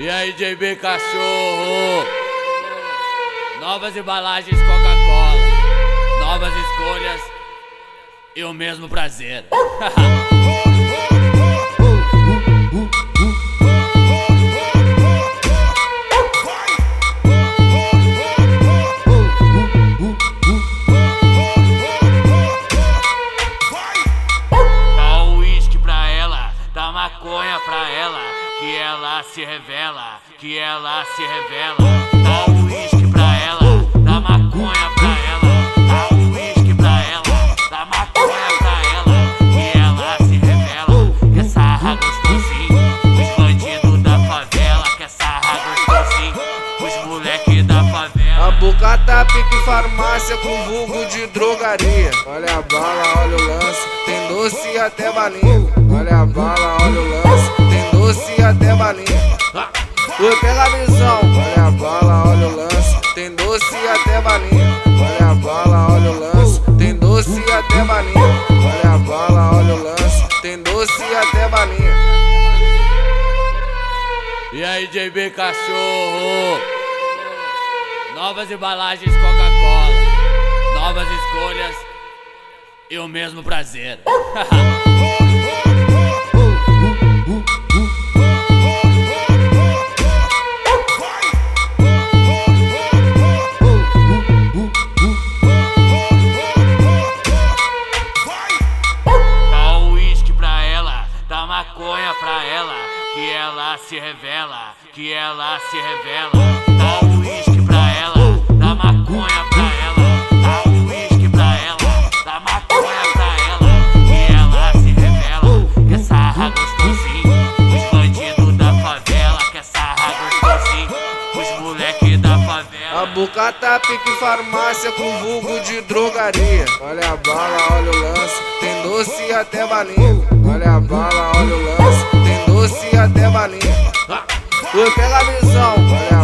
E aí, JB Cachorro? Novas embalagens Coca-Cola, novas escolhas e o mesmo prazer. Dá o uísque pra ela, dá maconha pra ela, que ela se revela, que ela se revela. Dá o uísque pra ela, dá maconha pra ela, dá o uísque pra ela, dá maconha pra ela, que ela se revela. Quer sarra gostosinho, os bandidos da favela, quer sarra gostosinho, os moleque da favela. A boca tá pique farmácia com vulgo de drogaria. Olha a bala, olha o lance, tem doce até balinha. Olha a bala, olha o lance, pega a visão. Olha a bala, olha o lance, tem doce até balinha. Olha a bala, olha o lance, tem doce até balinha. Olha a bala, olha o lance, tem doce até balinha. E aí, JB Cachorro? Novas embalagens Coca-Cola, novas escolhas e o mesmo prazer. que ela se revela, que ela se revela. Dá o uísque pra ela, dá maconha pra ela, dá o uísque pra ela, dá maconha pra ela, que ela se revela. Quer sarra gostosinho, os bandidos da favela, quer sarra gostosinho, os moleque da favela. A boca tá farmácia com vulgo de drogaria. Olha a bala, olha o lance, tem doce e até balinha. Olha a bala, olha o lance, tem doce e até balinha. Oi, pega a visão.